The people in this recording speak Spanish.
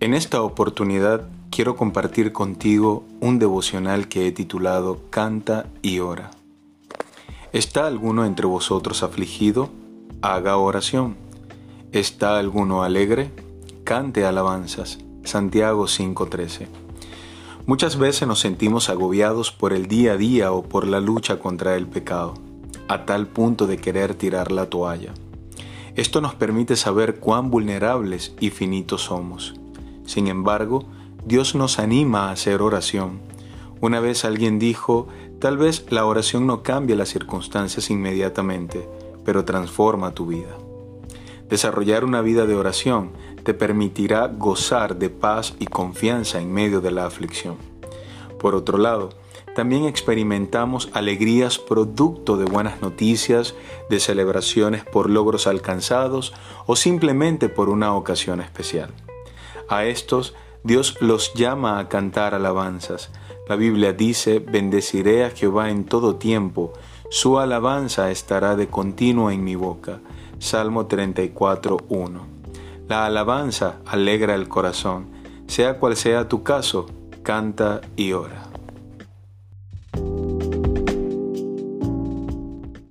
En esta oportunidad quiero compartir contigo un devocional que he titulado Canta y ora. ¿Está alguno entre vosotros afligido? Haga oración. ¿Está alguno alegre? Cante alabanzas. Santiago 5:13. Muchas veces nos sentimos agobiados por el día a día o por la lucha contra el pecado, a tal punto de querer tirar la toalla. Esto nos permite saber cuán vulnerables y finitos somos. Sin embargo, Dios nos anima a hacer oración. Una vez alguien dijo, tal vez la oración no cambia las circunstancias inmediatamente, pero transforma tu vida. Desarrollar una vida de oración te permitirá gozar de paz y confianza en medio de la aflicción. Por otro lado, también experimentamos alegrías producto de buenas noticias, de celebraciones por logros alcanzados o simplemente por una ocasión especial. A estos Dios los llama a cantar alabanzas. La Biblia dice, bendeciré a Jehová en todo tiempo, su alabanza estará de continuo en mi boca. Salmo 34.1. La alabanza alegra el corazón. Sea cual sea tu caso, canta y ora.